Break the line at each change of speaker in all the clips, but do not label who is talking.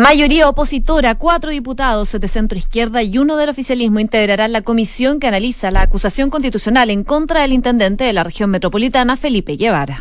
Mayoría opositora, cuatro diputados de centro izquierda y uno del oficialismo integrarán la comisión que analiza la acusación constitucional en contra del intendente de la región metropolitana, Felipe Guevara.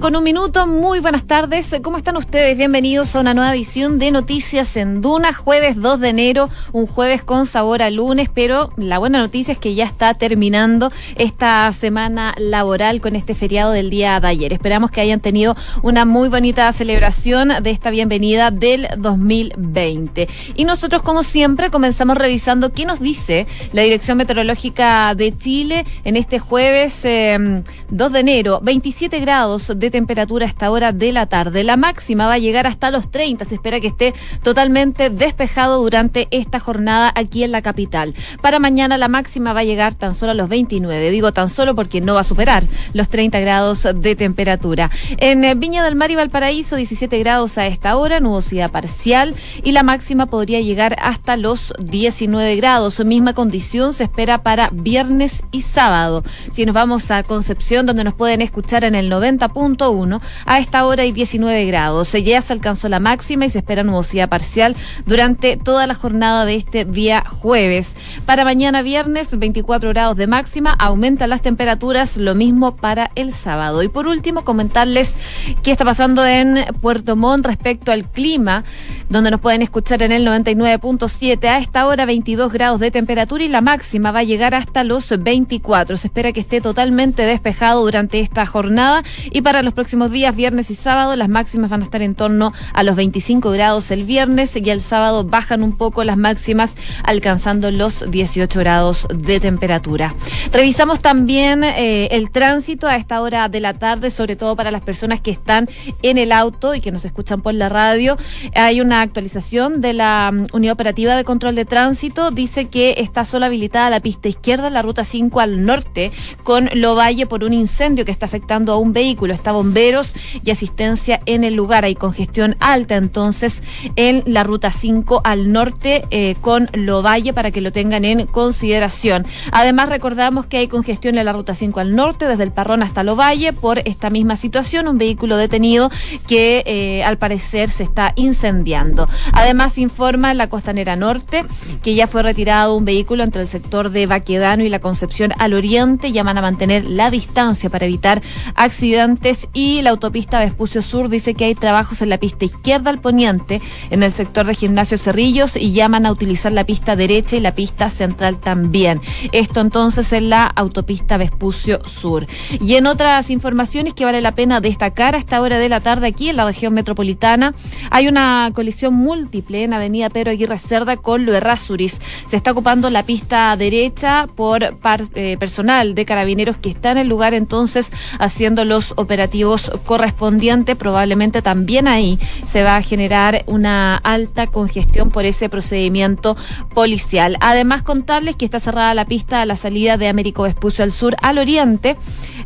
Con un minuto, muy buenas tardes. ¿Cómo están ustedes? Bienvenidos a una nueva edición de Noticias en Duna, jueves 2 de enero, un jueves con sabor a lunes, pero la buena noticia es que ya está terminando esta semana laboral con este feriado del día de ayer. Esperamos que hayan tenido una muy bonita celebración de esta bienvenida del 2020. Y nosotros, como siempre, comenzamos revisando qué nos dice la Dirección Meteorológica de Chile en este jueves 2 eh, de enero, 27 grados de temperatura a esta hora de la tarde. La máxima va a llegar hasta los 30. Se espera que esté totalmente despejado durante esta jornada aquí en la capital. Para mañana la máxima va a llegar tan solo a los 29. Digo tan solo porque no va a superar los 30 grados de temperatura. En eh, Viña del Mar y Valparaíso, 17 grados a esta hora, nubosidad parcial y la máxima podría llegar hasta los 19 grados. Misma condición se espera para viernes y sábado. Si nos vamos a Concepción, donde nos pueden escuchar en el 90 uno A esta hora hay 19 grados. Ya se alcanzó la máxima y se espera nubosidad parcial durante toda la jornada de este día jueves. Para mañana viernes, 24 grados de máxima. Aumentan las temperaturas, lo mismo para el sábado. Y por último, comentarles qué está pasando en Puerto Montt respecto al clima, donde nos pueden escuchar en el 99.7. A esta hora, 22 grados de temperatura y la máxima va a llegar hasta los 24. Se espera que esté totalmente despejado durante esta jornada y para los próximos días, viernes y sábado, las máximas van a estar en torno a los 25 grados el viernes y el sábado bajan un poco las máximas, alcanzando los 18 grados de temperatura. Revisamos también eh, el tránsito a esta hora de la tarde, sobre todo para las personas que están en el auto y que nos escuchan por la radio. Hay una actualización de la mm, Unidad Operativa de Control de Tránsito. Dice que está solo habilitada la pista izquierda, la ruta 5 al norte, con Lovalle por un incendio que está afectando a un vehículo está bomberos y asistencia en el lugar. Hay congestión alta entonces en la ruta 5 al norte eh, con Lovalle para que lo tengan en consideración. Además recordamos que hay congestión en la ruta 5 al norte desde el Parrón hasta Lovalle por esta misma situación, un vehículo detenido que eh, al parecer se está incendiando. Además informa la costanera norte que ya fue retirado un vehículo entre el sector de Baquedano y la Concepción al oriente. Llaman a mantener la distancia para evitar accidentes y la autopista Vespucio Sur dice que hay trabajos en la pista izquierda al poniente en el sector de Gimnasio Cerrillos y llaman a utilizar la pista derecha y la pista central también. Esto entonces en la autopista Vespucio Sur. Y en otras informaciones que vale la pena destacar a esta hora de la tarde aquí en la región metropolitana, hay una colisión múltiple en Avenida Pedro Aguirre Cerda con Errázuriz. Se está ocupando la pista derecha por eh, personal de carabineros que está en el lugar entonces haciendo los operativos correspondientes, probablemente también ahí se va a generar una alta congestión por ese procedimiento policial. Además, contarles que está cerrada la pista a la salida de Américo Vespucio al sur al oriente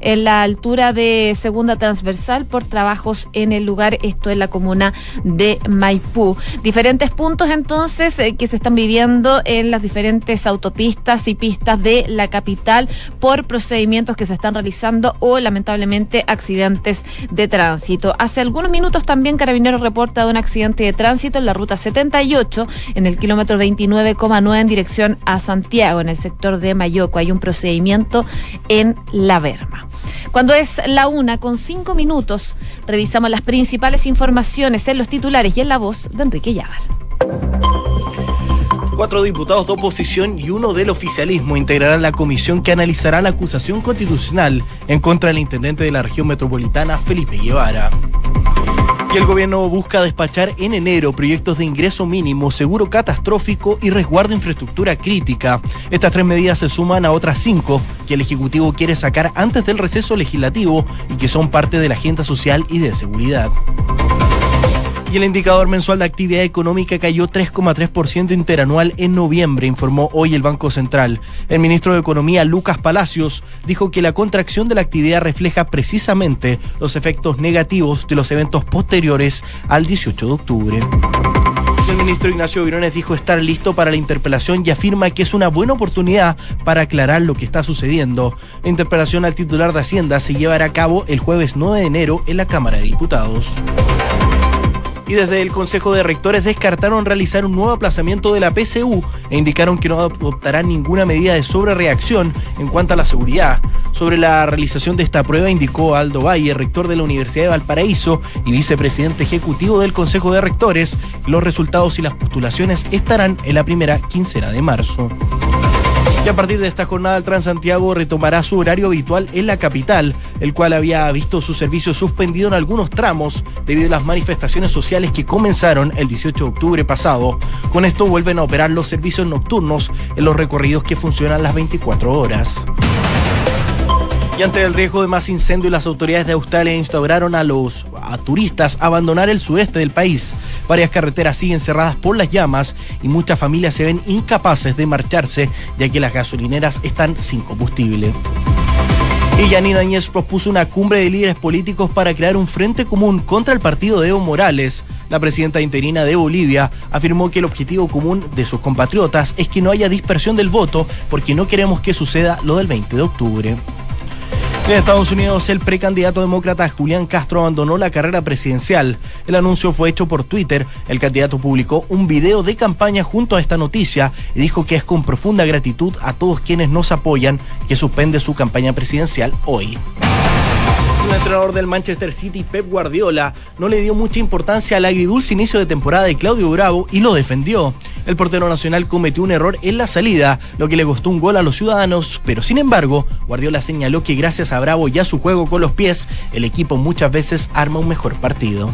en la altura de segunda transversal por trabajos en el lugar, esto en la comuna de Maipú. Diferentes puntos entonces eh, que se están viviendo en las diferentes autopistas y pistas de la capital por procedimientos que se están realizando o lamentablemente accidentes de tránsito. Hace algunos minutos también Carabineros reporta un accidente de tránsito en la ruta 78 en el kilómetro 29,9 en dirección a Santiago en el sector de Mayoco. Hay un procedimiento en La Verma. Cuando es la una con cinco minutos, revisamos las principales informaciones en los titulares y en la voz de Enrique Llavar.
Cuatro diputados de oposición y uno del oficialismo integrarán la comisión que analizará la acusación constitucional en contra del intendente de la región metropolitana, Felipe Guevara. Y el gobierno busca despachar en enero proyectos de ingreso mínimo, seguro catastrófico y resguardo de infraestructura crítica. Estas tres medidas se suman a otras cinco que el Ejecutivo quiere sacar antes del receso legislativo y que son parte de la agenda social y de seguridad. Y el indicador mensual de actividad económica cayó 3,3% interanual en noviembre, informó hoy el Banco Central. El ministro de Economía, Lucas Palacios, dijo que la contracción de la actividad refleja precisamente los efectos negativos de los eventos posteriores al 18 de octubre ministro Ignacio Virones dijo estar listo para la interpelación y afirma que es una buena oportunidad para aclarar lo que está sucediendo. La interpelación al titular de Hacienda se llevará a cabo el jueves 9 de enero en la Cámara de Diputados y desde el Consejo de Rectores descartaron realizar un nuevo aplazamiento de la PCU e indicaron que no adoptarán ninguna medida de sobrereacción en cuanto a la seguridad. Sobre la realización de esta prueba indicó Aldo Valle, rector de la Universidad de Valparaíso y vicepresidente ejecutivo del Consejo de Rectores, los resultados y las postulaciones estarán en la primera quincena de marzo. A partir de esta jornada, el Transantiago retomará su horario habitual en la capital, el cual había visto su servicio suspendido en algunos tramos debido a las manifestaciones sociales que comenzaron el 18 de octubre pasado. Con esto vuelven a operar los servicios nocturnos en los recorridos que funcionan las 24 horas. Y ante el riesgo de más incendios, las autoridades de Australia instauraron a los turistas a abandonar el sudeste del país. Varias carreteras siguen cerradas por las llamas y muchas familias se ven incapaces de marcharse ya que las gasolineras están sin combustible. Y Yanina Áñez propuso una cumbre de líderes políticos para crear un frente común contra el partido de Evo Morales. La presidenta interina de Bolivia afirmó que el objetivo común de sus compatriotas es que no haya dispersión del voto porque no queremos que suceda lo del 20 de octubre. En Estados Unidos, el precandidato demócrata Julián Castro abandonó la carrera presidencial. El anuncio fue hecho por Twitter. El candidato publicó un video de campaña junto a esta noticia y dijo que es con profunda gratitud a todos quienes nos apoyan que suspende su campaña presidencial hoy. El entrenador del Manchester City, Pep Guardiola, no le dio mucha importancia al agridulce inicio de temporada de Claudio Bravo y lo defendió. El portero nacional cometió un error en la salida, lo que le costó un gol a los ciudadanos, pero sin embargo, Guardiola señaló que gracias a Bravo y a su juego con los pies, el equipo muchas veces arma un mejor partido.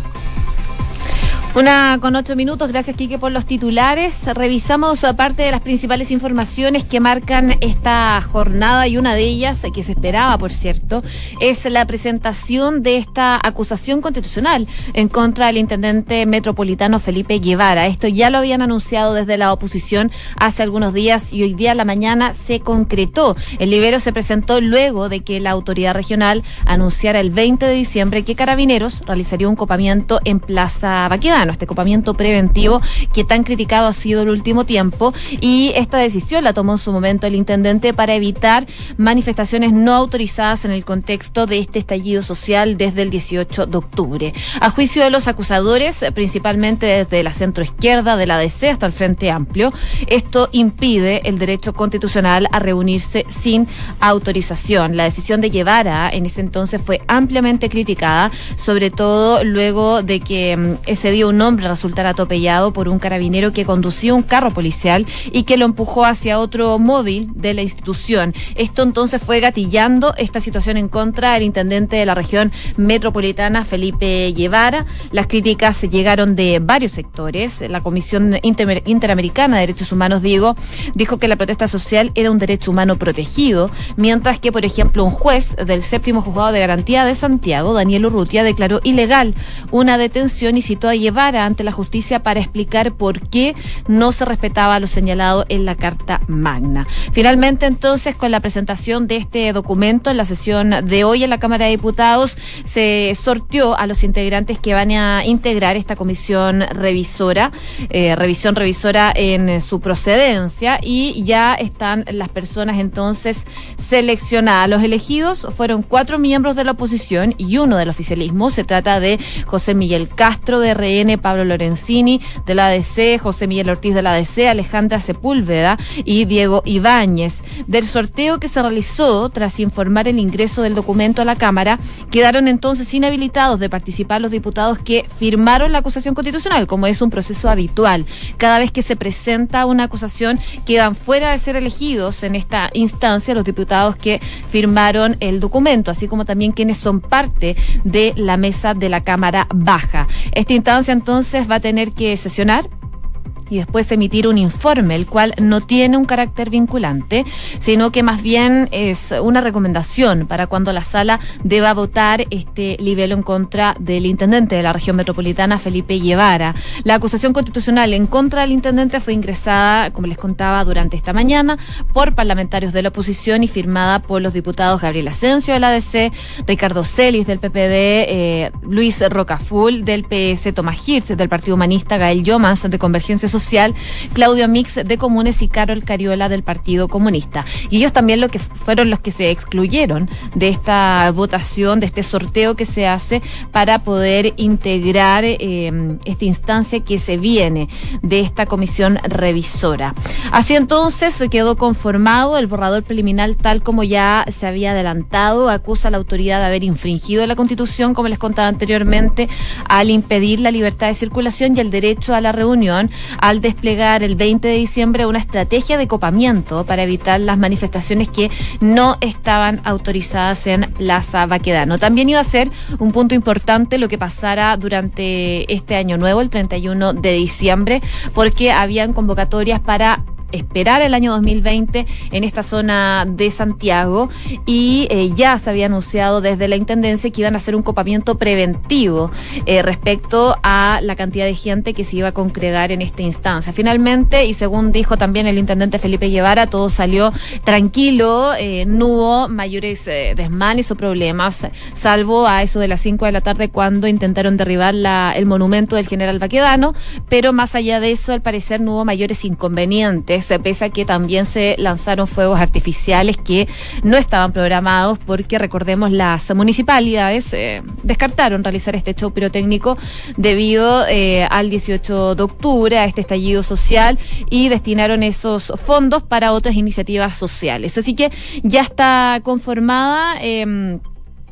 Una con ocho minutos, gracias Quique por los titulares. Revisamos parte de las principales informaciones que marcan esta jornada y una de ellas, que se esperaba, por cierto, es la presentación de esta acusación constitucional en contra del intendente metropolitano Felipe Guevara. Esto ya lo habían anunciado desde la oposición hace algunos días y hoy día a la mañana se concretó. El libero se presentó luego de que la autoridad regional anunciara el 20 de diciembre que Carabineros realizaría un copamiento en Plaza Baquedano este copamiento preventivo que tan criticado ha sido el último tiempo. Y esta decisión la tomó en su momento el intendente para evitar manifestaciones no autorizadas en el contexto de este estallido social desde el 18 de octubre. A juicio de los acusadores, principalmente desde la centroizquierda de la DC hasta el Frente Amplio, esto impide el derecho constitucional a reunirse sin autorización. La decisión de Guevara en ese entonces fue ampliamente criticada, sobre todo luego de que mm, ese día un hombre resultar atropellado por un carabinero que conducía un carro policial y que lo empujó hacia otro móvil de la institución. Esto entonces fue gatillando esta situación en contra del intendente de la región metropolitana, Felipe Guevara. Las críticas llegaron de varios sectores. La Comisión Interamericana de Derechos Humanos, dijo que la protesta social era un derecho humano protegido, mientras que, por ejemplo, un juez del séptimo juzgado de garantía de Santiago, Daniel Urrutia, declaró ilegal una detención y citó a Guevara ante la justicia para explicar por qué no se respetaba lo señalado en la Carta Magna. Finalmente, entonces, con la presentación de este documento en la sesión de hoy en la Cámara de Diputados, se sorteó a los integrantes que van a integrar esta comisión revisora, eh, revisión revisora en su procedencia, y ya están las personas entonces seleccionadas. Los elegidos fueron cuatro miembros de la oposición y uno del oficialismo. Se trata de José Miguel Castro de RN Pablo Lorenzini de la ADC, José Miguel Ortiz de la ADC, Alejandra Sepúlveda y Diego Ibáñez. Del sorteo que se realizó tras informar el ingreso del documento a la Cámara, quedaron entonces inhabilitados de participar los diputados que firmaron la acusación constitucional, como es un proceso habitual. Cada vez que se presenta una acusación, quedan fuera de ser elegidos en esta instancia los diputados que firmaron el documento, así como también quienes son parte de la mesa de la Cámara Baja. Esta instancia entonces va a tener que sesionar y después emitir un informe, el cual no tiene un carácter vinculante, sino que más bien es una recomendación para cuando la sala deba votar este libelo en contra del intendente de la región metropolitana, Felipe Guevara. La acusación constitucional en contra del intendente fue ingresada, como les contaba, durante esta mañana por parlamentarios de la oposición y firmada por los diputados Gabriel Asensio del ADC, Ricardo Celis del PPD, eh, Luis Rocaful del PS, Tomás Hirsch del Partido Humanista, Gael Yomas de Convergencia Social, Claudio Mix de Comunes y Carol Cariola del Partido Comunista. Y ellos también lo que fueron los que se excluyeron de esta votación, de este sorteo que se hace para poder integrar eh, esta instancia que se viene de esta comisión revisora. Así entonces se quedó conformado el borrador preliminar tal como ya se había adelantado, acusa a la autoridad de haber infringido la Constitución, como les contaba anteriormente, al impedir la libertad de circulación y el derecho a la reunión, al desplegar el 20 de diciembre una estrategia de copamiento para evitar las manifestaciones que no estaban autorizadas en Plaza Baquedano. También iba a ser un punto importante lo que pasara durante este año nuevo, el 31 de diciembre, porque habían convocatorias para esperar el año 2020 en esta zona de Santiago y eh, ya se había anunciado desde la Intendencia que iban a hacer un copamiento preventivo eh, respecto a la cantidad de gente que se iba a congregar en esta instancia. Finalmente, y según dijo también el Intendente Felipe Guevara, todo salió tranquilo, eh, no hubo mayores desmanes o problemas, salvo a eso de las 5 de la tarde cuando intentaron derribar la, el monumento del general Baquedano, pero más allá de eso, al parecer no hubo mayores inconvenientes se pese a que también se lanzaron fuegos artificiales que no estaban programados porque recordemos las municipalidades eh, descartaron realizar este show pirotécnico debido eh, al 18 de octubre, a este estallido social y destinaron esos fondos para otras iniciativas sociales. Así que ya está conformada. Eh,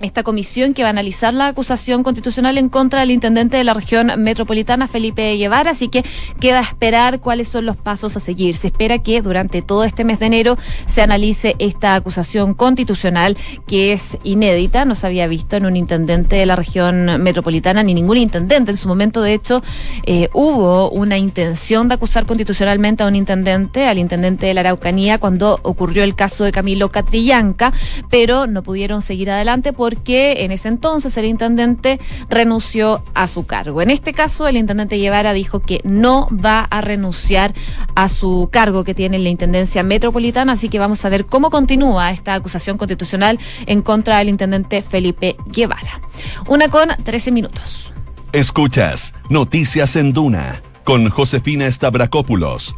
esta comisión que va a analizar la acusación constitucional en contra del intendente de la región metropolitana, Felipe Guevara, así que queda esperar cuáles son los pasos a seguir. Se espera que durante todo este mes de enero se analice esta acusación constitucional que es inédita, no se había visto en un intendente de la región metropolitana ni ningún intendente. En su momento, de hecho, eh, hubo una intención de acusar constitucionalmente a un intendente, al intendente de la Araucanía, cuando ocurrió el caso de Camilo Catrillanca, pero no pudieron seguir adelante por porque en ese entonces el intendente renunció a su cargo. En este caso, el intendente Guevara dijo que no va a renunciar a su cargo que tiene en la Intendencia Metropolitana, así que vamos a ver cómo continúa esta acusación constitucional en contra del intendente Felipe Guevara. Una con 13 minutos.
Escuchas Noticias en Duna con Josefina Stavrakopoulos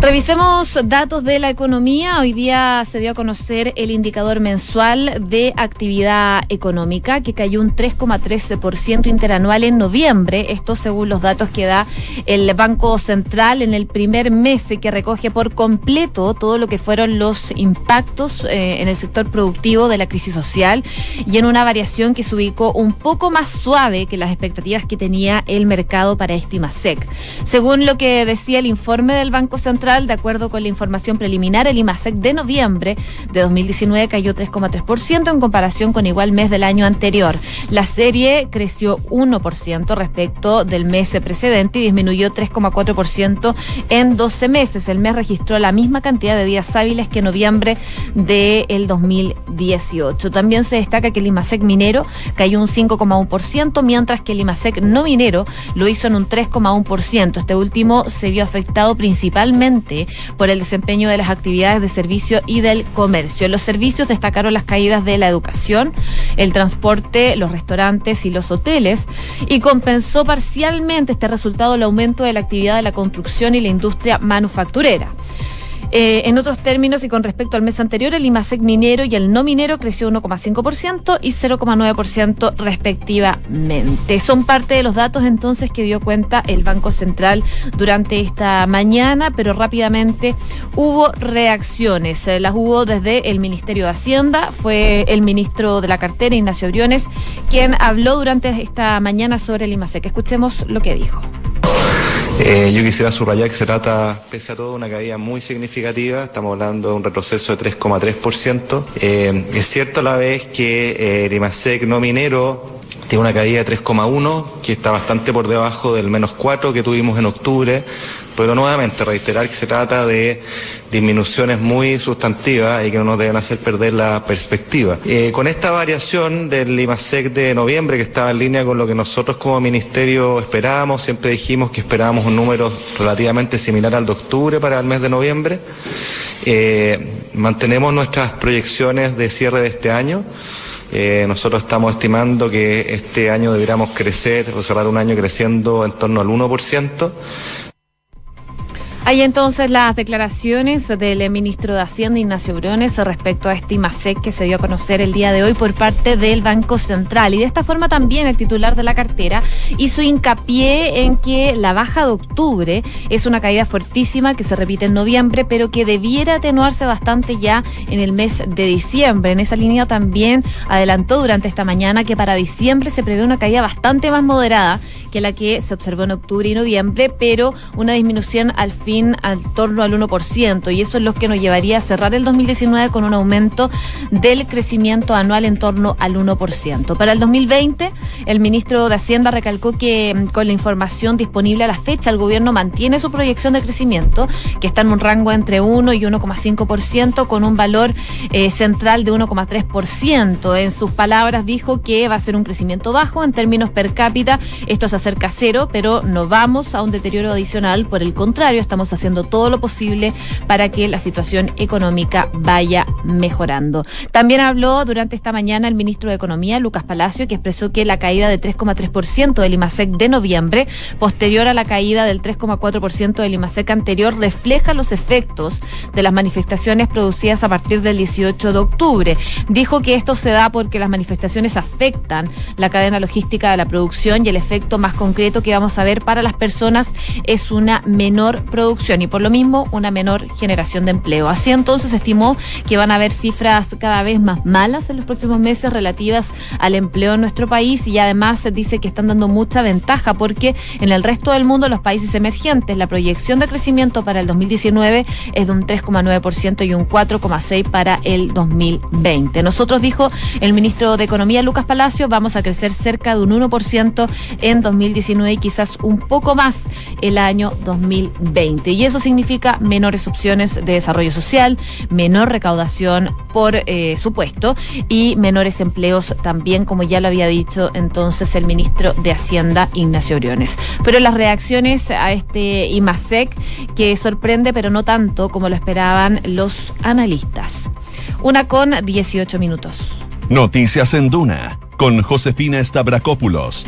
Revisemos datos de la economía. Hoy día se dio a conocer el indicador mensual de actividad económica que cayó un 3,13% interanual en noviembre. Esto según los datos que da el Banco Central en el primer mes que recoge por completo todo lo que fueron los impactos eh, en el sector productivo de la crisis social y en una variación que se ubicó un poco más suave que las expectativas que tenía el mercado para Estimacec. Según lo que decía el informe del Banco Central, de acuerdo con la información preliminar, el IMASEC de noviembre de 2019 cayó 3,3% en comparación con igual mes del año anterior. La serie creció 1% respecto del mes precedente y disminuyó 3,4% en 12 meses. El mes registró la misma cantidad de días hábiles que noviembre del 2018. También se destaca que el IMASEC minero cayó un 5,1%, mientras que el IMASEC no minero lo hizo en un 3,1%. Este último se vio afectado principalmente por el desempeño de las actividades de servicio y del comercio. Los servicios destacaron las caídas de la educación, el transporte, los restaurantes y los hoteles y compensó parcialmente este resultado el aumento de la actividad de la construcción y la industria manufacturera. Eh, en otros términos y con respecto al mes anterior, el IMASEC minero y el no minero creció 1,5% y 0,9% respectivamente. Son parte de los datos entonces que dio cuenta el Banco Central durante esta mañana, pero rápidamente hubo reacciones. Eh, las hubo desde el Ministerio de Hacienda, fue el ministro de la cartera, Ignacio Briones, quien habló durante esta mañana sobre el IMASEC. Escuchemos lo que dijo.
Eh, yo quisiera subrayar que se trata, pese a todo, una caída muy significativa. Estamos hablando de un retroceso de 3,3%. Eh, es cierto a la vez que eh, el IMASEC no minero tiene una caída de 3,1, que está bastante por debajo del menos 4 que tuvimos en octubre, pero nuevamente reiterar que se trata de disminuciones muy sustantivas y que no nos deben hacer perder la perspectiva. Eh, con esta variación del IMASEC de noviembre, que estaba en línea con lo que nosotros como ministerio esperábamos, siempre dijimos que esperábamos un número relativamente similar al de octubre para el mes de noviembre, eh, mantenemos nuestras proyecciones de cierre de este año Eh, nosotros estamos estimando que este año deberíamos crecer o cerrar un año creciendo en torno al 1%.
Hay entonces las declaraciones del ministro de Hacienda, Ignacio Briones, respecto a este IMASEC que se dio a conocer el día de hoy por parte del Banco Central. Y de esta forma también el titular de la cartera hizo hincapié en que la baja de octubre es una caída fuertísima que se repite en noviembre, pero que debiera atenuarse bastante ya en el mes de diciembre. En esa línea también adelantó durante esta mañana que para diciembre se prevé una caída bastante más moderada que la que se observó en octubre y noviembre, pero una disminución al fin al torno al 1%, y eso es lo que nos llevaría a cerrar el 2019 con un aumento del crecimiento anual en torno al 1%. Para el 2020, el ministro de Hacienda recalcó que mm, con la información disponible a la fecha, el gobierno mantiene su proyección de crecimiento, que está en un rango entre 1 y 1,5%, con un valor eh, central de 1,3%. En sus palabras dijo que va a ser un crecimiento bajo en términos per cápita. Esto es hacer casero, pero no vamos a un deterioro adicional. Por el contrario, estamos haciendo todo lo posible para que la situación económica vaya mejorando. También habló durante esta mañana el ministro de Economía, Lucas Palacio, que expresó que la caída de 3,3% del IMASEC de noviembre, posterior a la caída del 3,4% del IMASEC anterior, refleja los efectos de las manifestaciones producidas a partir del 18 de octubre. Dijo que esto se da porque las manifestaciones afectan la cadena logística de la producción y el efecto más concreto que vamos a ver para las personas es una menor producción y por lo mismo una menor generación de empleo. Así entonces estimó que van a haber cifras cada vez más malas en los próximos meses relativas al empleo en nuestro país y además dice que están dando mucha ventaja porque en el resto del mundo, los países emergentes, la proyección de crecimiento para el 2019 es de un 3,9% y un 4,6% para el 2020. Nosotros, dijo el ministro de Economía, Lucas Palacio, vamos a crecer cerca de un 1% en 2019 2019 y quizás un poco más el año 2020. Y eso significa menores opciones de desarrollo social, menor recaudación por eh, supuesto y menores empleos también, como ya lo había dicho entonces el ministro de Hacienda, Ignacio Briones. Fueron las reacciones a este IMASEC que sorprende, pero no tanto como lo esperaban los analistas. Una con 18 minutos.
Noticias en Duna con Josefina Stavrakopoulos.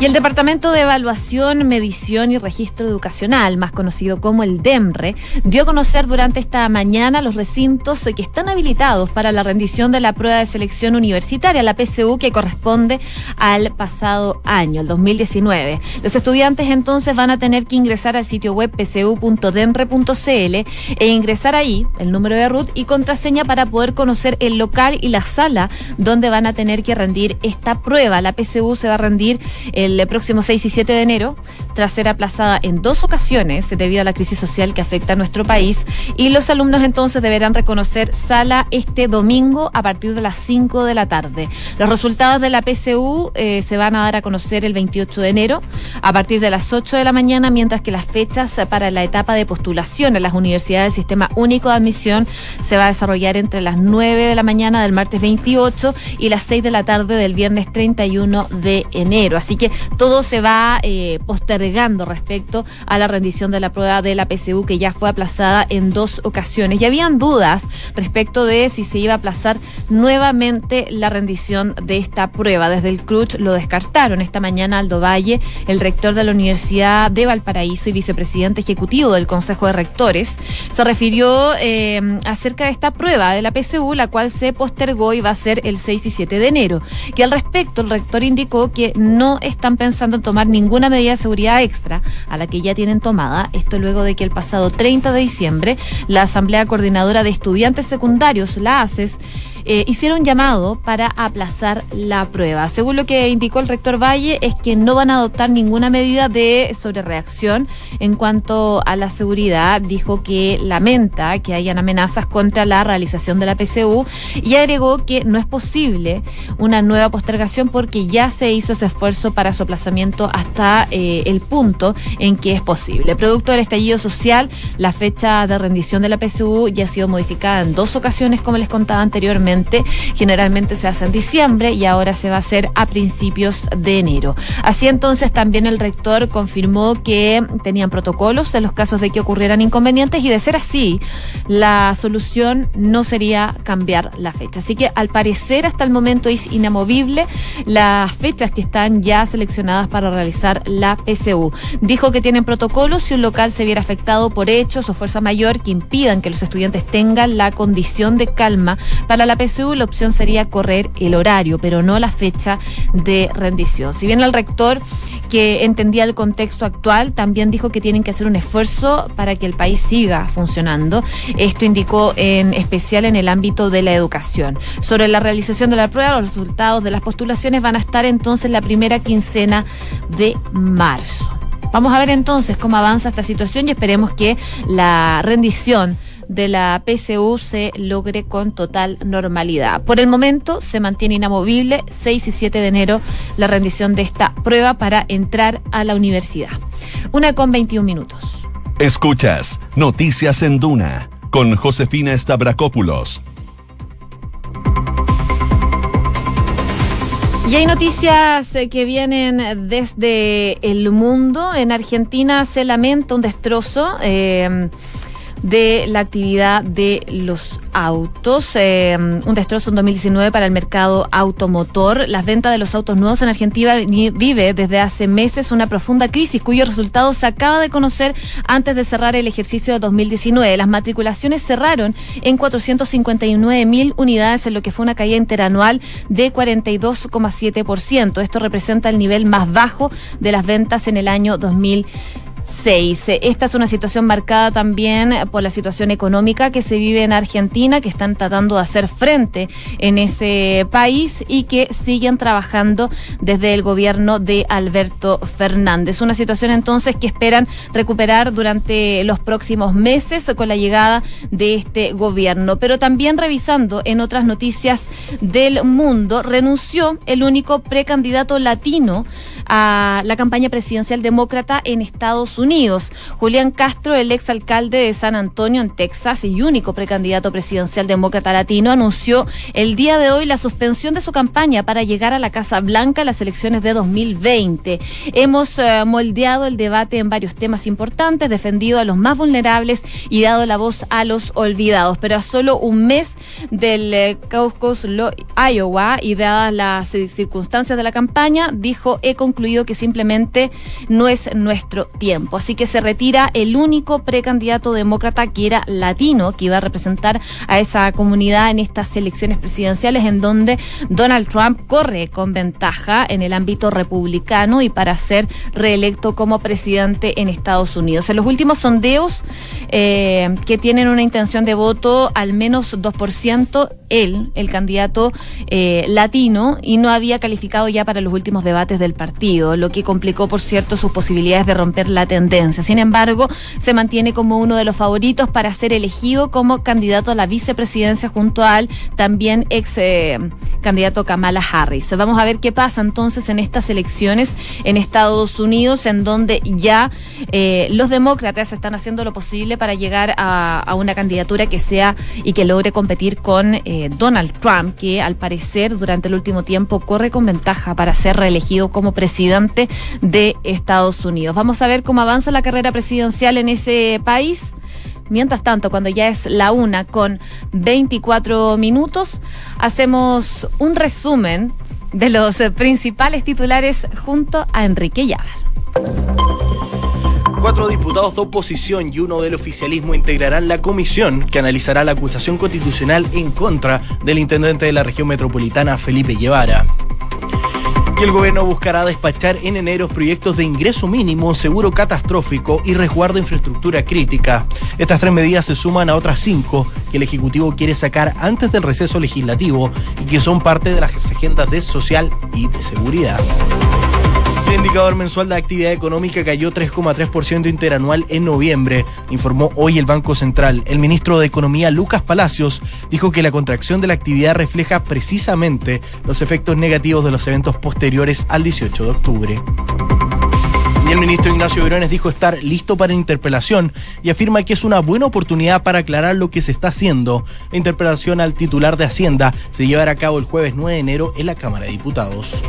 Y el Departamento de Evaluación, Medición y Registro Educacional, más conocido como el DEMRE, dio a conocer durante esta mañana los recintos que están habilitados para la rendición de la prueba de selección universitaria, la PSU, que corresponde al pasado año, el 2019. Los estudiantes entonces van a tener que ingresar al sitio web psu.demre.cl e ingresar ahí el número de RUT y contraseña para poder conocer el local y la sala donde van a tener que rendir esta prueba. La PSU se va a rendir el el próximo 6 y 7 de enero, tras ser aplazada en dos ocasiones debido a la crisis social que afecta a nuestro país. Y los alumnos entonces deberán reconocer sala este domingo a partir de las 5 de la tarde. Los resultados de la PSU eh, se van a dar a conocer el 28 de enero a partir de las 8 de la mañana, mientras que las fechas para la etapa de postulación en las universidades del Sistema Único de Admisión se va a desarrollar entre las 9 de la mañana del martes 28 y las 6 de la tarde del viernes 31 de enero. Así que todo se va eh, postergando respecto a la rendición de la prueba de la PSU que ya fue aplazada en dos ocasiones. Y habían dudas respecto de si se iba a aplazar nuevamente la rendición de esta prueba. Desde el CRUCH lo descartaron. Esta mañana Aldo Valle, el rector de la Universidad de Valparaíso y vicepresidente ejecutivo del Consejo de Rectores, se refirió eh, acerca de esta prueba de la PSU, la cual se postergó y va a ser el 6 y 7 de enero. Que al respecto el rector indicó que no está pensando en tomar ninguna medida de seguridad extra a la que ya tienen tomada. Esto luego de que el pasado 30 de diciembre la Asamblea Coordinadora de Estudiantes Secundarios, la ACES, eh, hicieron llamado para aplazar la prueba. Según lo que indicó el rector Valle, es que no van a adoptar ninguna medida de sobrereacción en cuanto a la seguridad. Dijo que lamenta que hayan amenazas contra la realización de la PCU y agregó que no es posible una nueva postergación porque ya se hizo ese esfuerzo para su aplazamiento hasta eh, el punto en que es posible. Producto del estallido social, la fecha de rendición de la PCU ya ha sido modificada en dos ocasiones, como les contaba anteriormente generalmente se hace en diciembre y ahora se va a hacer a principios de enero. Así entonces también el rector confirmó que tenían protocolos en los casos de que ocurrieran inconvenientes y de ser así, la solución no sería cambiar la fecha. Así que al parecer hasta el momento es inamovible las fechas que están ya seleccionadas para realizar la PSU. Dijo que tienen protocolos si un local se viera afectado por hechos o fuerza mayor que impidan que los estudiantes tengan la condición de calma. Para la PSU la opción sería correr el horario, pero no la fecha de rendición. Si bien el rector que entendía el contexto actual, también dijo que tienen que hacer un esfuerzo para que el país siga funcionando. Esto indicó en especial en el ámbito de la educación. Sobre la realización de la prueba, los resultados de las postulaciones van a estar entonces la primera quincena de marzo. Vamos a ver entonces cómo avanza esta situación y esperemos que la rendición de la PSU se logre con total normalidad. Por el momento se mantiene inamovible 6 y 7 de enero la rendición de esta prueba para entrar a la universidad. Una con 21 minutos.
Escuchas Noticias en Duna con Josefina Stavrakopoulos
Y hay noticias eh, que vienen desde el mundo. En Argentina se lamenta un destrozo. Eh, de la actividad de los autos. Eh, un destrozo en 2019 para el mercado automotor. Las ventas de los autos nuevos en Argentina vive desde hace meses una profunda crisis cuyo resultado se acaba de conocer antes de cerrar el ejercicio de 2019. Las matriculaciones cerraron en 459 mil unidades en lo que fue una caída interanual de 42,7%. Esto representa el nivel más bajo de las ventas en el año 2019. Esta es una situación marcada también por la situación económica que se vive en Argentina, que están tratando de hacer frente en ese país y que siguen trabajando desde el gobierno de Alberto Fernández. Una situación entonces que esperan recuperar durante los próximos meses con la llegada de este gobierno. Pero también revisando en otras noticias del mundo, renunció el único precandidato latino a la campaña presidencial demócrata en Estados Unidos. Julián Castro, el exalcalde de San Antonio, en Texas, y único precandidato presidencial demócrata latino, anunció el día de hoy la suspensión de su campaña para llegar a la Casa Blanca en las elecciones de 2020. Hemos eh, moldeado el debate en varios temas importantes, defendido a los más vulnerables y dado la voz a los olvidados. Pero a solo un mes del eh, Caucus Iowa y dadas las circunstancias de la campaña, dijo, he concluido que simplemente no es nuestro tiempo. Así que se retira el único precandidato demócrata que era latino, que iba a representar a esa comunidad en estas elecciones presidenciales en donde Donald Trump corre con ventaja en el ámbito republicano y para ser reelecto como presidente en Estados Unidos. En los últimos sondeos eh, que tienen una intención de voto al menos 2%, él, el candidato eh, latino, y no había calificado ya para los últimos debates del partido, lo que complicó, por cierto, sus posibilidades de romper la tendencia. Sin embargo, se mantiene como uno de los favoritos para ser elegido como candidato a la vicepresidencia junto al también ex eh, candidato Kamala Harris. Vamos a ver qué pasa entonces en estas elecciones en Estados Unidos, en donde ya eh, los demócratas están haciendo lo posible para llegar a, una candidatura que sea y que logre competir con eh, Donald Trump, que al parecer durante el último tiempo corre con ventaja para ser reelegido como presidente de Estados Unidos. Vamos a ver cómo avanza la carrera presidencial en ese país. Mientras tanto, cuando ya es la una con 24 minutos, hacemos un resumen de los principales titulares junto a Enrique Llavar.
Cuatro diputados de oposición y uno del oficialismo integrarán la comisión que analizará la acusación constitucional en contra del intendente de la región metropolitana, Felipe Guevara. Y el gobierno buscará despachar en enero proyectos de ingreso mínimo, seguro catastrófico y resguardo de infraestructura crítica. Estas tres medidas se suman a otras cinco que el Ejecutivo quiere sacar antes del receso legislativo y que son parte de las agendas de social y de seguridad. El indicador mensual de actividad económica cayó 3,3% interanual en noviembre, informó hoy el Banco Central. El ministro de Economía, Lucas Palacios, dijo que la contracción de la actividad refleja precisamente los efectos negativos de los eventos posteriores al 18 de octubre. Y el ministro Ignacio Briones dijo estar listo para interpelación y afirma que es una buena oportunidad para aclarar lo que se está haciendo. La interpelación al titular de Hacienda se llevará a cabo el jueves 9 de enero en la Cámara de Diputados.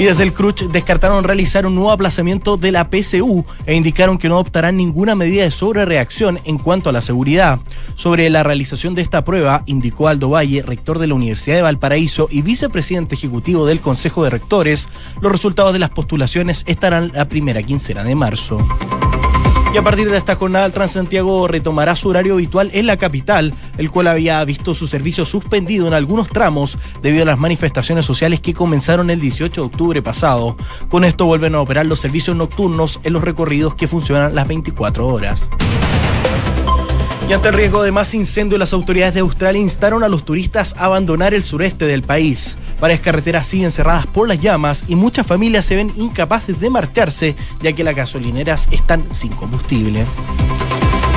Y desde el CRUCH descartaron realizar un nuevo aplazamiento de la PCU e indicaron que no adoptarán ninguna medida de sobrereacción en cuanto a la seguridad. Sobre la realización de esta prueba, indicó Aldo Valle, rector de la Universidad de Valparaíso y vicepresidente ejecutivo del Consejo de Rectores, los resultados de las postulaciones estarán la primera quincena de marzo. Y a partir de esta jornada, el Transantiago retomará su horario habitual en la capital, el cual había visto su servicio suspendido en algunos tramos debido a las manifestaciones sociales que comenzaron el 18 de octubre pasado. Con esto vuelven a operar los servicios nocturnos en los recorridos que funcionan las 24 horas. Y ante el riesgo de más incendio, las autoridades de Australia instaron a los turistas a abandonar el sureste del país. Varias carreteras siguen cerradas por las llamas y muchas familias se ven incapaces de marcharse ya que las gasolineras están sin combustible.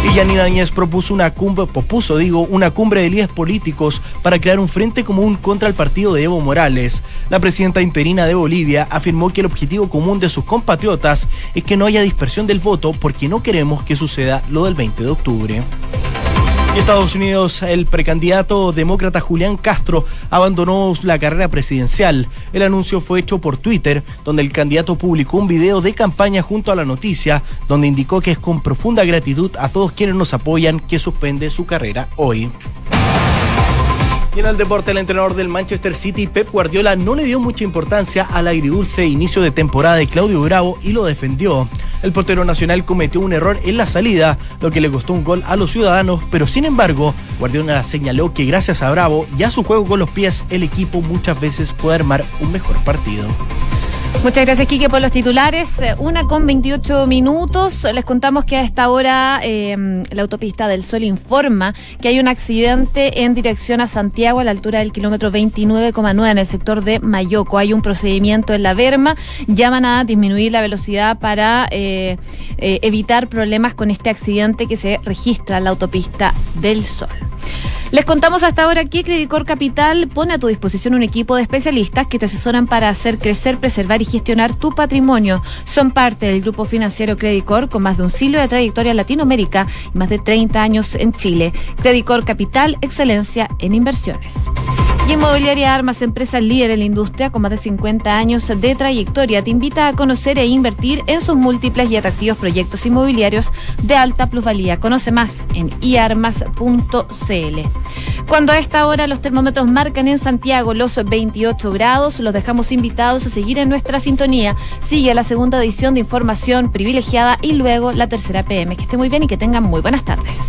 Y Yanina propuso una cumbre, propuso, digo, una cumbre de líderes políticos para crear un frente común contra el partido de Evo Morales. La presidenta interina de Bolivia afirmó que el objetivo común de sus compatriotas es que no haya dispersión del voto porque no queremos que suceda lo del 20 de octubre. Estados Unidos, el precandidato demócrata Julián Castro abandonó la carrera presidencial. El anuncio fue hecho por Twitter, donde el candidato publicó un video de campaña junto a la noticia, donde indicó que es con profunda gratitud a todos quienes nos apoyan que suspende su carrera hoy. Y en el deporte, el entrenador del Manchester City, Pep Guardiola, no le dio mucha importancia al agridulce inicio de temporada de Claudio Bravo y lo defendió. El portero nacional cometió un error en la salida, lo que le costó un gol a los ciudadanos, pero sin embargo, Guardiola señaló que gracias a Bravo y a su juego con los pies, el equipo muchas veces puede armar un mejor partido.
Muchas gracias, Quique, por los titulares. Eh, una con 28 minutos. Les contamos que a esta hora eh, la autopista del Sol informa que hay un accidente en dirección a Santiago a la altura del kilómetro 29,9 en el sector de Mayoco. Hay un procedimiento en la Berma. Llaman a disminuir la velocidad para eh, evitar problemas con este accidente que se registra en la autopista del Sol. Les contamos hasta ahora que Credicor Capital pone a tu disposición un equipo de especialistas que te asesoran para hacer crecer, preservar y gestionar tu patrimonio. Son parte del grupo financiero Credicor con más de un siglo de trayectoria en Latinoamérica y más de 30 años en Chile. Credicor Capital, excelencia en inversiones. Y Inmobiliaria Armas, empresa líder en la industria con más de 50 años de trayectoria, te invita a conocer e invertir en sus múltiples y atractivos proyectos inmobiliarios de alta plusvalía. Conoce más en iarmas.cl. Cuando a esta hora los termómetros marcan en Santiago los 28 grados, los dejamos invitados a seguir en nuestra sintonía. Sigue la segunda edición de información privilegiada y luego la tercera PM. Que esté muy bien y que tengan muy buenas tardes.